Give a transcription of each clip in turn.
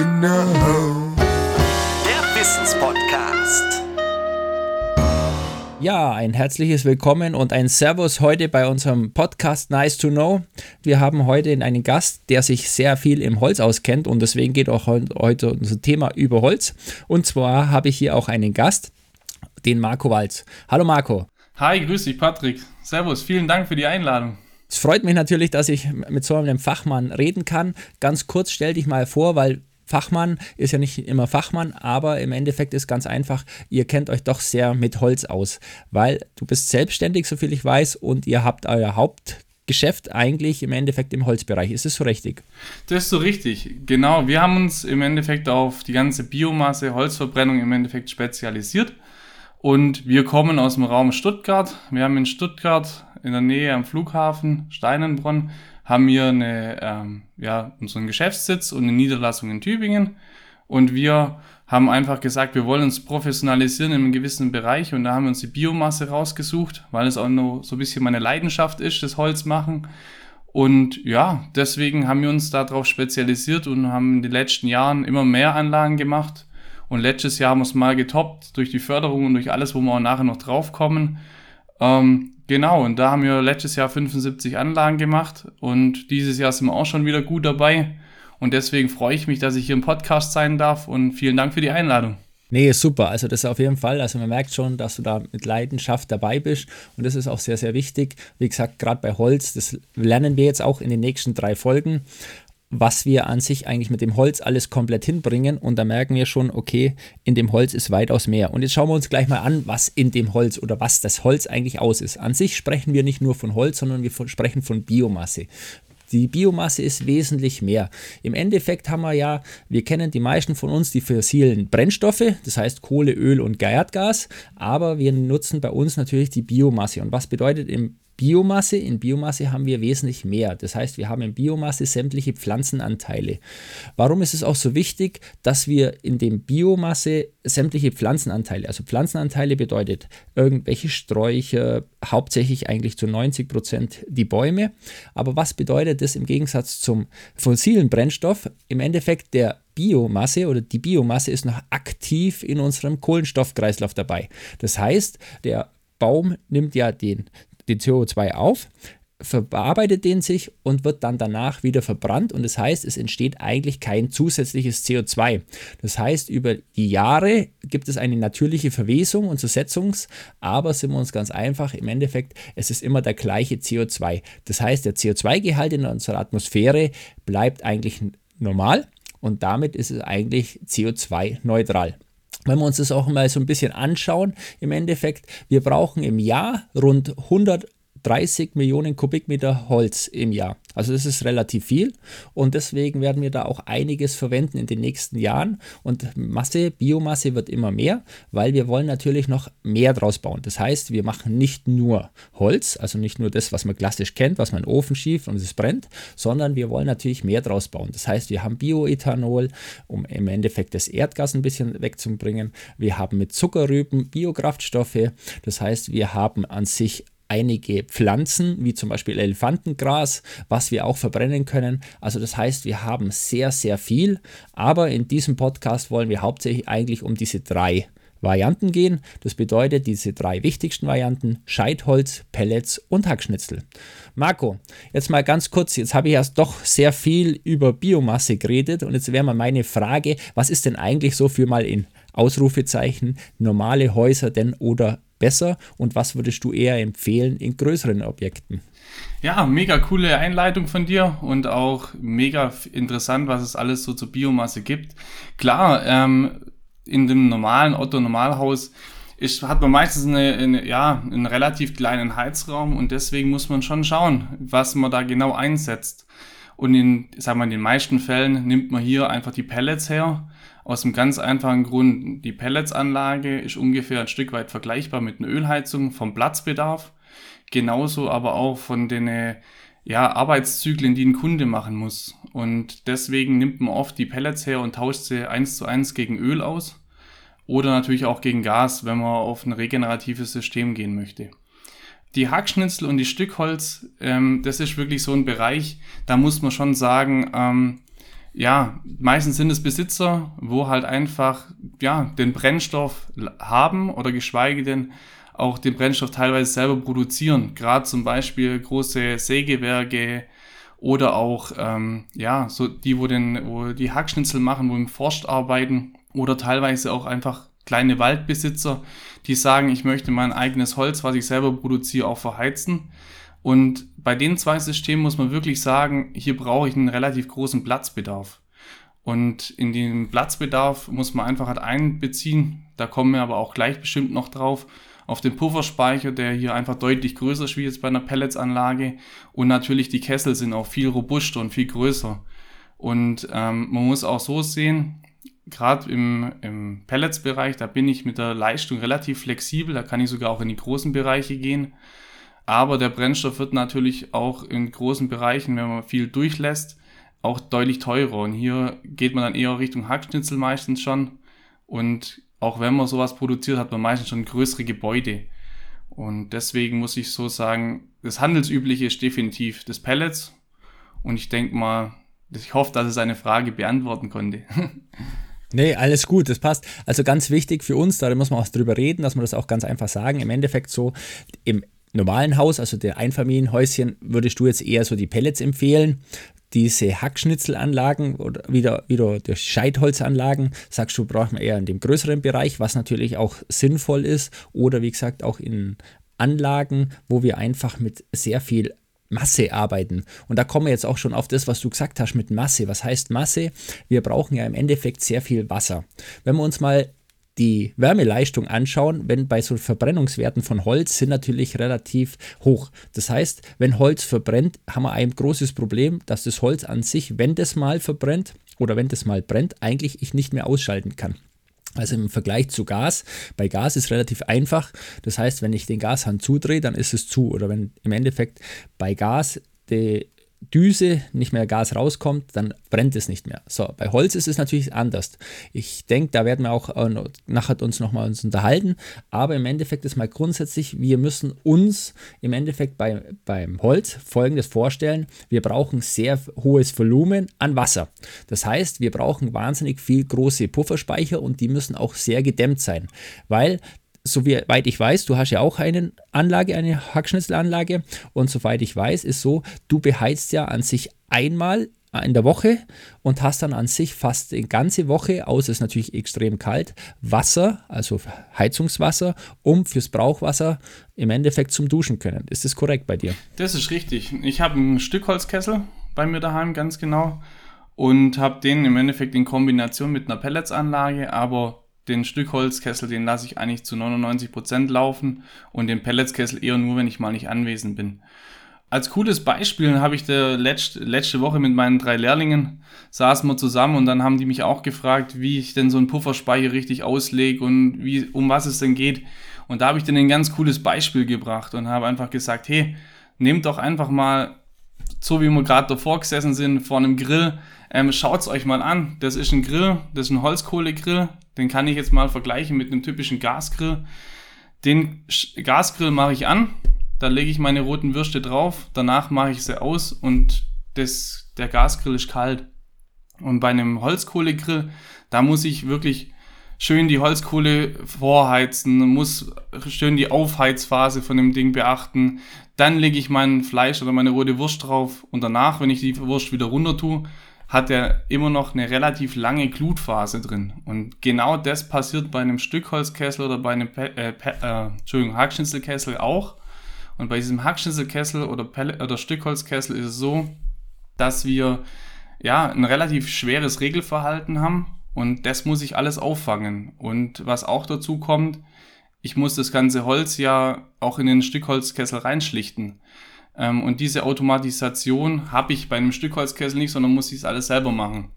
to know. Der Wissenspodcast. Ja, ein herzliches Willkommen und ein Servus heute bei unserem Podcast Nice to Know. Wir haben heute einen Gast, der sich sehr viel im Holz auskennt und deswegen geht auch heute unser Thema über Holz. Und zwar habe ich hier auch einen Gast, den Marco Walz. Hallo Marco. Hi, grüß dich Patrick. Servus, vielen Dank für die Einladung. Es freut mich natürlich, dass ich mit so einem Fachmann reden kann. Ganz kurz stell dich mal vor, weil Fachmann ist ja nicht immer Fachmann, aber im Endeffekt ist ganz einfach, ihr kennt euch doch sehr mit Holz aus, weil du bist selbstständig, soviel ich weiß, und ihr habt euer Hauptgeschäft eigentlich im Endeffekt im Holzbereich. Ist es so richtig? Das ist so richtig. Genau, wir haben uns im Endeffekt auf die ganze Biomasse, Holzverbrennung im Endeffekt spezialisiert. Und wir kommen aus dem Raum Stuttgart. Wir haben in Stuttgart in der Nähe am Flughafen Steinenbronn haben wir eine, ähm, ja, unseren Geschäftssitz und eine Niederlassung in Tübingen. Und wir haben einfach gesagt, wir wollen uns professionalisieren in einem gewissen Bereich und da haben wir uns die Biomasse rausgesucht, weil es auch noch so ein bisschen meine Leidenschaft ist, das Holz machen. Und ja, deswegen haben wir uns darauf spezialisiert und haben in den letzten Jahren immer mehr Anlagen gemacht. Und letztes Jahr haben wir es mal getoppt durch die Förderung und durch alles, wo wir auch nachher noch draufkommen. Ähm, genau, und da haben wir letztes Jahr 75 Anlagen gemacht und dieses Jahr sind wir auch schon wieder gut dabei. Und deswegen freue ich mich, dass ich hier im Podcast sein darf und vielen Dank für die Einladung. Nee, super. Also das auf jeden Fall. Also man merkt schon, dass du da mit Leidenschaft dabei bist und das ist auch sehr, sehr wichtig. Wie gesagt, gerade bei Holz, das lernen wir jetzt auch in den nächsten drei Folgen was wir an sich eigentlich mit dem Holz alles komplett hinbringen. Und da merken wir schon, okay, in dem Holz ist weitaus mehr. Und jetzt schauen wir uns gleich mal an, was in dem Holz oder was das Holz eigentlich aus ist. An sich sprechen wir nicht nur von Holz, sondern wir sprechen von Biomasse. Die Biomasse ist wesentlich mehr. Im Endeffekt haben wir ja, wir kennen die meisten von uns die fossilen Brennstoffe, das heißt Kohle, Öl und Erdgas, aber wir nutzen bei uns natürlich die Biomasse. Und was bedeutet im Biomasse. In Biomasse haben wir wesentlich mehr. Das heißt, wir haben in Biomasse sämtliche Pflanzenanteile. Warum ist es auch so wichtig, dass wir in dem Biomasse sämtliche Pflanzenanteile, also Pflanzenanteile bedeutet irgendwelche Sträucher, hauptsächlich eigentlich zu 90 Prozent die Bäume. Aber was bedeutet das im Gegensatz zum fossilen Brennstoff? Im Endeffekt der Biomasse oder die Biomasse ist noch aktiv in unserem Kohlenstoffkreislauf dabei. Das heißt, der Baum nimmt ja den den CO2 auf, verarbeitet den sich und wird dann danach wieder verbrannt und das heißt, es entsteht eigentlich kein zusätzliches CO2. Das heißt, über die Jahre gibt es eine natürliche Verwesung und Zersetzungs, aber sind wir uns ganz einfach, im Endeffekt, es ist immer der gleiche CO2. Das heißt, der CO2-Gehalt in unserer Atmosphäre bleibt eigentlich normal und damit ist es eigentlich CO2-neutral wenn wir uns das auch mal so ein bisschen anschauen, im Endeffekt, wir brauchen im Jahr rund 130 Millionen Kubikmeter Holz im Jahr. Also das ist relativ viel und deswegen werden wir da auch einiges verwenden in den nächsten Jahren und Masse, Biomasse wird immer mehr, weil wir wollen natürlich noch mehr draus bauen. Das heißt, wir machen nicht nur Holz, also nicht nur das, was man klassisch kennt, was man in den Ofen schiebt und es brennt, sondern wir wollen natürlich mehr draus bauen. Das heißt, wir haben Bioethanol, um im Endeffekt das Erdgas ein bisschen wegzubringen. Wir haben mit Zuckerrüben Biokraftstoffe. Das heißt, wir haben an sich einige Pflanzen, wie zum Beispiel Elefantengras, was wir auch verbrennen können. Also das heißt, wir haben sehr, sehr viel. Aber in diesem Podcast wollen wir hauptsächlich eigentlich um diese drei Varianten gehen. Das bedeutet diese drei wichtigsten Varianten: Scheitholz, Pellets und Hackschnitzel. Marco, jetzt mal ganz kurz, jetzt habe ich erst doch sehr viel über Biomasse geredet und jetzt wäre mal meine Frage, was ist denn eigentlich so für mal in Ausrufezeichen normale Häuser denn oder besser und was würdest du eher empfehlen in größeren Objekten? Ja, mega coole Einleitung von dir und auch mega interessant, was es alles so zur Biomasse gibt. Klar, ähm, in dem normalen Otto-Normalhaus ist, hat man meistens eine, eine, ja, einen relativ kleinen Heizraum und deswegen muss man schon schauen, was man da genau einsetzt. Und in, sagen wir, in den meisten Fällen nimmt man hier einfach die Pellets her aus einem ganz einfachen Grund. Die Pelletsanlage ist ungefähr ein Stück weit vergleichbar mit einer Ölheizung vom Platzbedarf. Genauso aber auch von den ja, Arbeitszyklen, die ein Kunde machen muss. Und deswegen nimmt man oft die Pellets her und tauscht sie eins zu eins gegen Öl aus. Oder natürlich auch gegen Gas, wenn man auf ein regeneratives System gehen möchte. Die Hackschnitzel und die Stückholz, ähm, das ist wirklich so ein Bereich, da muss man schon sagen, ähm, ja, meistens sind es Besitzer, wo halt einfach, ja, den Brennstoff haben oder geschweige denn auch den Brennstoff teilweise selber produzieren. Gerade zum Beispiel große Sägewerke oder auch, ähm, ja, so die, wo, den, wo die Hackschnitzel machen, wo im Forst arbeiten oder teilweise auch einfach kleine Waldbesitzer, die sagen, ich möchte mein eigenes Holz, was ich selber produziere, auch verheizen. Und bei den zwei Systemen muss man wirklich sagen, hier brauche ich einen relativ großen Platzbedarf. Und in den Platzbedarf muss man einfach halt einbeziehen, da kommen wir aber auch gleich bestimmt noch drauf, auf den Pufferspeicher, der hier einfach deutlich größer ist wie jetzt bei einer Pelletsanlage. Und natürlich die Kessel sind auch viel robuster und viel größer. Und ähm, man muss auch so sehen, gerade im, im Pelletsbereich, da bin ich mit der Leistung relativ flexibel, da kann ich sogar auch in die großen Bereiche gehen. Aber der Brennstoff wird natürlich auch in großen Bereichen, wenn man viel durchlässt, auch deutlich teurer. Und hier geht man dann eher Richtung Hackschnitzel meistens schon. Und auch wenn man sowas produziert, hat man meistens schon größere Gebäude. Und deswegen muss ich so sagen, das Handelsübliche ist definitiv das Pellets. Und ich denke mal, ich hoffe, dass es eine Frage beantworten konnte. Nee, alles gut, das passt. Also ganz wichtig für uns, da muss man auch drüber reden, dass man das auch ganz einfach sagen. Im Endeffekt so, im normalen Haus, also der Einfamilienhäuschen, würdest du jetzt eher so die Pellets empfehlen. Diese Hackschnitzelanlagen oder wieder, wieder die Scheitholzanlagen, sagst du, braucht man eher in dem größeren Bereich, was natürlich auch sinnvoll ist. Oder wie gesagt, auch in Anlagen, wo wir einfach mit sehr viel Masse arbeiten. Und da kommen wir jetzt auch schon auf das, was du gesagt hast mit Masse. Was heißt Masse? Wir brauchen ja im Endeffekt sehr viel Wasser. Wenn wir uns mal die Wärmeleistung anschauen, wenn bei so Verbrennungswerten von Holz sind natürlich relativ hoch. Das heißt, wenn Holz verbrennt, haben wir ein großes Problem, dass das Holz an sich, wenn das mal verbrennt oder wenn das mal brennt, eigentlich ich nicht mehr ausschalten kann. Also im Vergleich zu Gas, bei Gas ist relativ einfach. Das heißt, wenn ich den Gashahn zudrehe, dann ist es zu. Oder wenn im Endeffekt bei Gas die Düse nicht mehr Gas rauskommt, dann brennt es nicht mehr. So, bei Holz ist es natürlich anders. Ich denke, da werden wir auch äh, nachher uns nochmal uns unterhalten, aber im Endeffekt ist mal grundsätzlich, wir müssen uns im Endeffekt bei, beim Holz folgendes vorstellen, wir brauchen sehr hohes Volumen an Wasser. Das heißt, wir brauchen wahnsinnig viel große Pufferspeicher und die müssen auch sehr gedämmt sein, weil soweit ich weiß, du hast ja auch eine Anlage, eine Hackschnitzelanlage und soweit ich weiß, ist so, du beheizt ja an sich einmal in der Woche und hast dann an sich fast die ganze Woche, außer es ist natürlich extrem kalt, Wasser, also Heizungswasser, um fürs Brauchwasser im Endeffekt zum Duschen können. Ist das korrekt bei dir? Das ist richtig. Ich habe einen Stückholzkessel bei mir daheim, ganz genau, und habe den im Endeffekt in Kombination mit einer Pelletsanlage, aber den Stückholzkessel, den lasse ich eigentlich zu 99 Prozent laufen und den Pelletskessel eher nur, wenn ich mal nicht anwesend bin. Als cooles Beispiel habe ich der letzte, letzte Woche mit meinen drei Lehrlingen saßen wir zusammen und dann haben die mich auch gefragt, wie ich denn so einen Pufferspeicher richtig auslege und wie, um was es denn geht. Und da habe ich denen ein ganz cooles Beispiel gebracht und habe einfach gesagt, hey, nehmt doch einfach mal, so wie wir gerade davor gesessen sind, vor einem Grill, ähm, schaut es euch mal an. Das ist ein Grill, das ist ein Holzkohlegrill, den kann ich jetzt mal vergleichen mit einem typischen Gasgrill. Den Gasgrill mache ich an, da lege ich meine roten Würste drauf, danach mache ich sie aus und das, der Gasgrill ist kalt. Und bei einem Holzkohlegrill, da muss ich wirklich schön die Holzkohle vorheizen, muss schön die Aufheizphase von dem Ding beachten. Dann lege ich mein Fleisch oder meine rote Wurst drauf und danach, wenn ich die Wurst wieder runter tue, hat er immer noch eine relativ lange Glutphase drin. Und genau das passiert bei einem Stückholzkessel oder bei einem Pe äh, äh, Entschuldigung, Hackschnitzelkessel auch. Und bei diesem Hackschnitzelkessel oder, oder Stückholzkessel ist es so, dass wir ja ein relativ schweres Regelverhalten haben und das muss ich alles auffangen. Und was auch dazu kommt, ich muss das ganze Holz ja auch in den Stückholzkessel reinschlichten. Ähm, und diese Automatisation habe ich bei einem Stückholzkessel nicht, sondern muss ich es alles selber machen.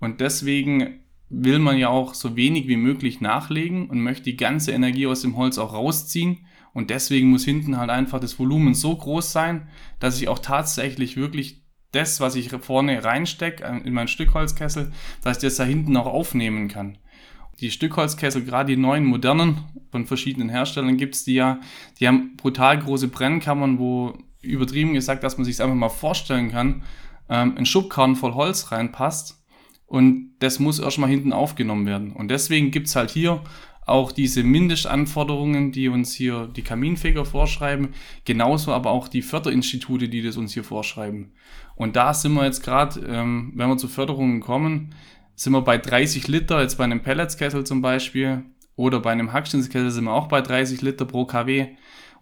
Und deswegen will man ja auch so wenig wie möglich nachlegen und möchte die ganze Energie aus dem Holz auch rausziehen. Und deswegen muss hinten halt einfach das Volumen so groß sein, dass ich auch tatsächlich wirklich das, was ich vorne reinstecke äh, in meinen Stückholzkessel, dass ich das da hinten auch aufnehmen kann. Die Stückholzkessel, gerade die neuen modernen von verschiedenen Herstellern gibt es die ja, die haben brutal große Brennkammern, wo übertrieben gesagt, dass man sich einfach mal vorstellen kann, ähm, ein Schubkarren voll Holz reinpasst und das muss erstmal hinten aufgenommen werden. Und deswegen gibt's halt hier auch diese Mindestanforderungen, die uns hier die Kaminfeger vorschreiben, genauso aber auch die Förderinstitute, die das uns hier vorschreiben. Und da sind wir jetzt gerade, ähm, wenn wir zu Förderungen kommen, sind wir bei 30 Liter, jetzt bei einem Pelletskessel zum Beispiel, oder bei einem Hackschnitzkessel sind wir auch bei 30 Liter pro kW.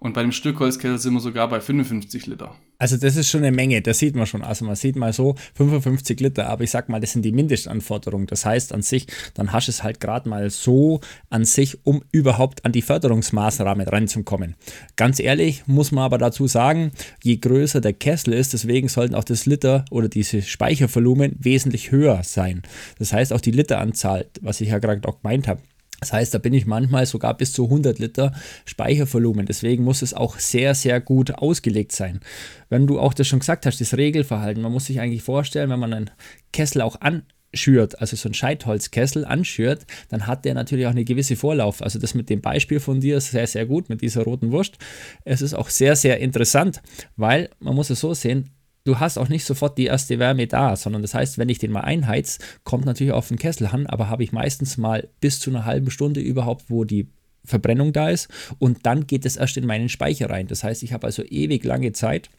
Und bei dem Stückholzkessel sind wir sogar bei 55 Liter. Also das ist schon eine Menge, das sieht man schon. Also man sieht mal so 55 Liter, aber ich sag mal, das sind die Mindestanforderungen. Das heißt an sich, dann hast du es halt gerade mal so an sich, um überhaupt an die Förderungsmaßnahme reinzukommen. Ganz ehrlich muss man aber dazu sagen, je größer der Kessel ist, deswegen sollten auch das Liter oder diese Speichervolumen wesentlich höher sein. Das heißt auch die Literanzahl, was ich ja gerade auch gemeint habe, das heißt, da bin ich manchmal sogar bis zu 100 Liter Speichervolumen. Deswegen muss es auch sehr, sehr gut ausgelegt sein. Wenn du auch das schon gesagt hast, das Regelverhalten, man muss sich eigentlich vorstellen, wenn man einen Kessel auch anschürt, also so ein Scheitholzkessel anschürt, dann hat der natürlich auch eine gewisse Vorlauf. Also das mit dem Beispiel von dir ist sehr, sehr gut mit dieser roten Wurst. Es ist auch sehr, sehr interessant, weil man muss es so sehen, du hast auch nicht sofort die erste Wärme da, sondern das heißt, wenn ich den mal einheiz, kommt natürlich auf den Kessel an, aber habe ich meistens mal bis zu einer halben Stunde überhaupt, wo die Verbrennung da ist und dann geht es erst in meinen Speicher rein. Das heißt, ich habe also ewig lange Zeit,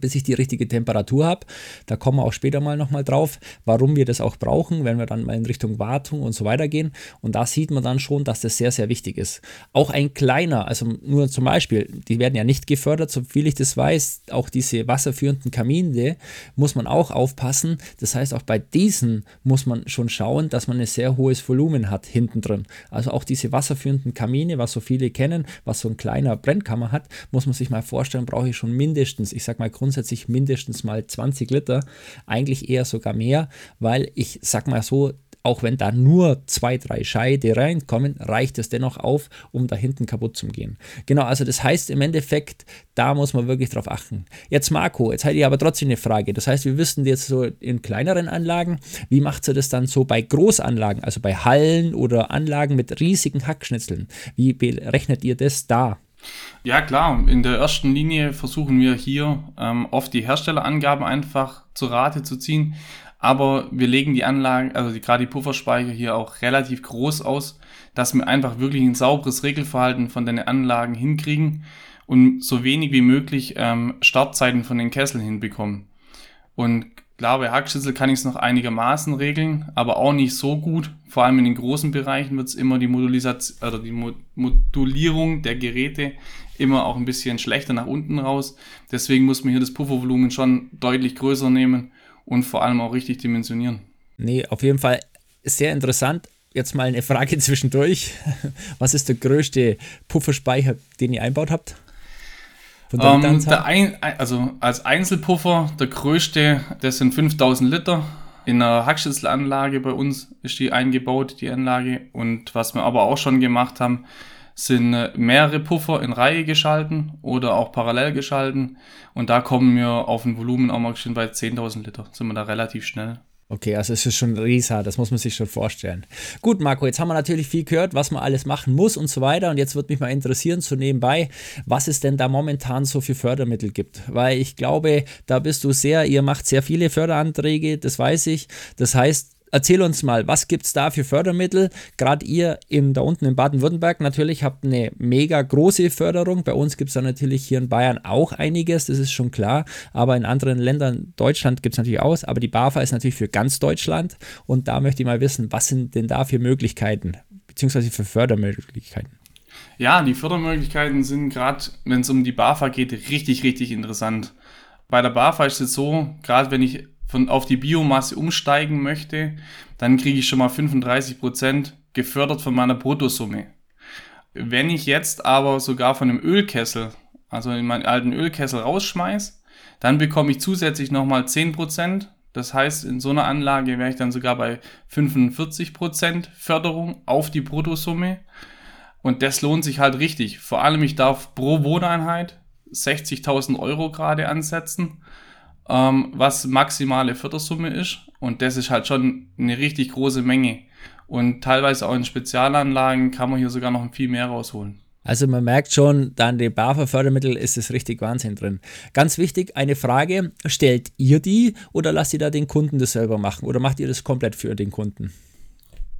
bis ich die richtige Temperatur habe. Da kommen wir auch später mal nochmal drauf, warum wir das auch brauchen, wenn wir dann mal in Richtung Wartung und so weiter gehen. Und da sieht man dann schon, dass das sehr, sehr wichtig ist. Auch ein kleiner, also nur zum Beispiel, die werden ja nicht gefördert, so viel ich das weiß, auch diese wasserführenden Kamine muss man auch aufpassen. Das heißt, auch bei diesen muss man schon schauen, dass man ein sehr hohes Volumen hat hinten drin. Also auch diese wasserführenden Kamine, was so viele kennen, was so ein kleiner Brennkammer hat, muss man sich mal vorstellen, brauche ich schon mindestens, ich sag mal grundsätzlich mindestens mal 20 Liter, eigentlich eher sogar mehr, weil ich sag mal so, auch wenn da nur zwei, drei Scheide reinkommen, reicht es dennoch auf, um da hinten kaputt zu gehen. Genau, also das heißt im Endeffekt, da muss man wirklich drauf achten. Jetzt Marco, jetzt hätte ich aber trotzdem eine Frage. Das heißt, wir wissen jetzt so in kleineren Anlagen, wie macht ihr das dann so bei Großanlagen, also bei Hallen oder Anlagen mit riesigen Hackschnitzeln? Wie berechnet ihr das da? Ja, klar. In der ersten Linie versuchen wir hier ähm, oft die Herstellerangaben einfach zu Rate zu ziehen. Aber wir legen die Anlagen, also die, gerade die Pufferspeicher hier auch relativ groß aus, dass wir einfach wirklich ein sauberes Regelverhalten von den Anlagen hinkriegen und so wenig wie möglich ähm, Startzeiten von den Kesseln hinbekommen. Und Klar, bei Hackschüssel kann ich es noch einigermaßen regeln, aber auch nicht so gut. Vor allem in den großen Bereichen wird es immer die oder die Modulierung der Geräte immer auch ein bisschen schlechter nach unten raus. Deswegen muss man hier das Puffervolumen schon deutlich größer nehmen und vor allem auch richtig dimensionieren. Nee, auf jeden Fall sehr interessant. Jetzt mal eine Frage zwischendurch. Was ist der größte Pufferspeicher, den ihr einbaut habt? Von der, ähm, der ein, also als Einzelpuffer, der größte, das sind 5000 Liter. In einer Hackschützelanlage bei uns ist die eingebaut, die Anlage. Und was wir aber auch schon gemacht haben, sind äh, mehrere Puffer in Reihe geschalten oder auch parallel geschalten. Und da kommen wir auf ein Volumen auch mal schon bei 10.000 Liter. Sind wir da relativ schnell. Okay, also es ist schon Risa, das muss man sich schon vorstellen. Gut, Marco, jetzt haben wir natürlich viel gehört, was man alles machen muss und so weiter. Und jetzt würde mich mal interessieren, so nebenbei, was es denn da momentan so für Fördermittel gibt. Weil ich glaube, da bist du sehr, ihr macht sehr viele Förderanträge, das weiß ich. Das heißt, Erzähl uns mal, was gibt es da für Fördermittel? Gerade ihr in, da unten in Baden-Württemberg natürlich habt eine mega große Förderung. Bei uns gibt es da natürlich hier in Bayern auch einiges, das ist schon klar. Aber in anderen Ländern, Deutschland gibt es natürlich auch. Aber die BAFA ist natürlich für ganz Deutschland. Und da möchte ich mal wissen, was sind denn da für Möglichkeiten, beziehungsweise für Fördermöglichkeiten? Ja, die Fördermöglichkeiten sind gerade, wenn es um die BAFA geht, richtig, richtig interessant. Bei der BAFA ist es so, gerade wenn ich von, auf die Biomasse umsteigen möchte, dann kriege ich schon mal 35 Prozent gefördert von meiner Bruttosumme. Wenn ich jetzt aber sogar von einem Ölkessel, also in meinen alten Ölkessel rausschmeiß, dann bekomme ich zusätzlich nochmal 10%. Das heißt, in so einer Anlage wäre ich dann sogar bei 45% Förderung auf die Bruttosumme. Und das lohnt sich halt richtig. Vor allem, ich darf pro Wohneinheit 60.000 Euro gerade ansetzen ähm, was maximale Fördersumme ist. Und das ist halt schon eine richtig große Menge. Und teilweise auch in Spezialanlagen kann man hier sogar noch viel mehr rausholen. Also man merkt schon, dann die BAFA-Fördermittel ist es richtig Wahnsinn drin. Ganz wichtig, eine Frage, stellt ihr die oder lasst ihr da den Kunden das selber machen oder macht ihr das komplett für den Kunden?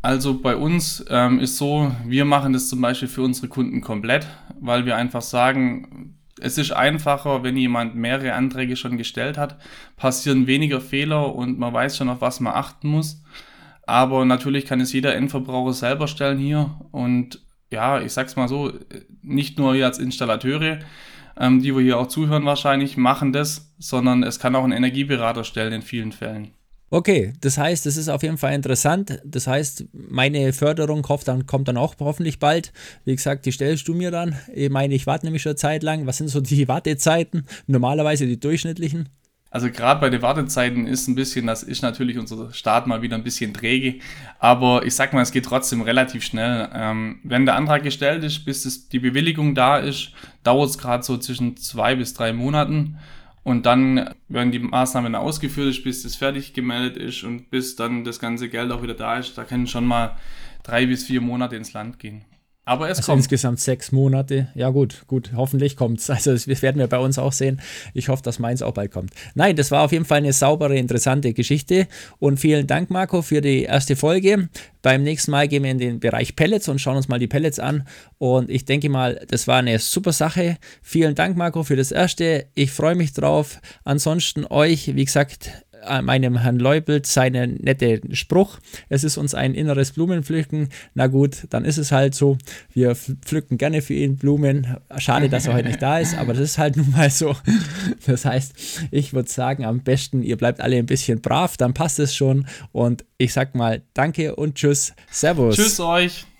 Also bei uns ähm, ist so, wir machen das zum Beispiel für unsere Kunden komplett, weil wir einfach sagen, es ist einfacher, wenn jemand mehrere Anträge schon gestellt hat, passieren weniger Fehler und man weiß schon, auf was man achten muss. Aber natürlich kann es jeder Endverbraucher selber stellen hier und ja, ich sag's mal so, nicht nur wir als Installateure, ähm, die wir hier auch zuhören wahrscheinlich, machen das, sondern es kann auch ein Energieberater stellen in vielen Fällen. Okay, das heißt, das ist auf jeden Fall interessant. Das heißt, meine Förderung kommt dann, kommt dann auch hoffentlich bald. Wie gesagt, die stellst du mir dann. Ich meine, ich warte nämlich schon Zeit lang. Was sind so die Wartezeiten? Normalerweise die durchschnittlichen? Also gerade bei den Wartezeiten ist ein bisschen, das ist natürlich unser Start mal wieder ein bisschen träge, aber ich sag mal, es geht trotzdem relativ schnell. Ähm, wenn der Antrag gestellt ist, bis es, die Bewilligung da ist, dauert es gerade so zwischen zwei bis drei Monaten und dann werden die Maßnahmen ausgeführt, bis das fertig gemeldet ist und bis dann das ganze Geld auch wieder da ist, da können schon mal drei bis vier Monate ins Land gehen. Aber es also kommt. Insgesamt sechs Monate. Ja, gut, gut. Hoffentlich kommt es. Also, das werden wir bei uns auch sehen. Ich hoffe, dass meins auch bald kommt. Nein, das war auf jeden Fall eine saubere, interessante Geschichte. Und vielen Dank, Marco, für die erste Folge. Beim nächsten Mal gehen wir in den Bereich Pellets und schauen uns mal die Pellets an. Und ich denke mal, das war eine super Sache. Vielen Dank, Marco, für das erste. Ich freue mich drauf. Ansonsten euch, wie gesagt, meinem Herrn Leubelt seinen netten Spruch. Es ist uns ein inneres Blumenpflücken. Na gut, dann ist es halt so. Wir pflücken gerne für ihn Blumen. Schade, dass er heute nicht da ist, aber das ist halt nun mal so. Das heißt, ich würde sagen, am besten, ihr bleibt alle ein bisschen brav, dann passt es schon. Und ich sag mal Danke und Tschüss. Servus. Tschüss euch.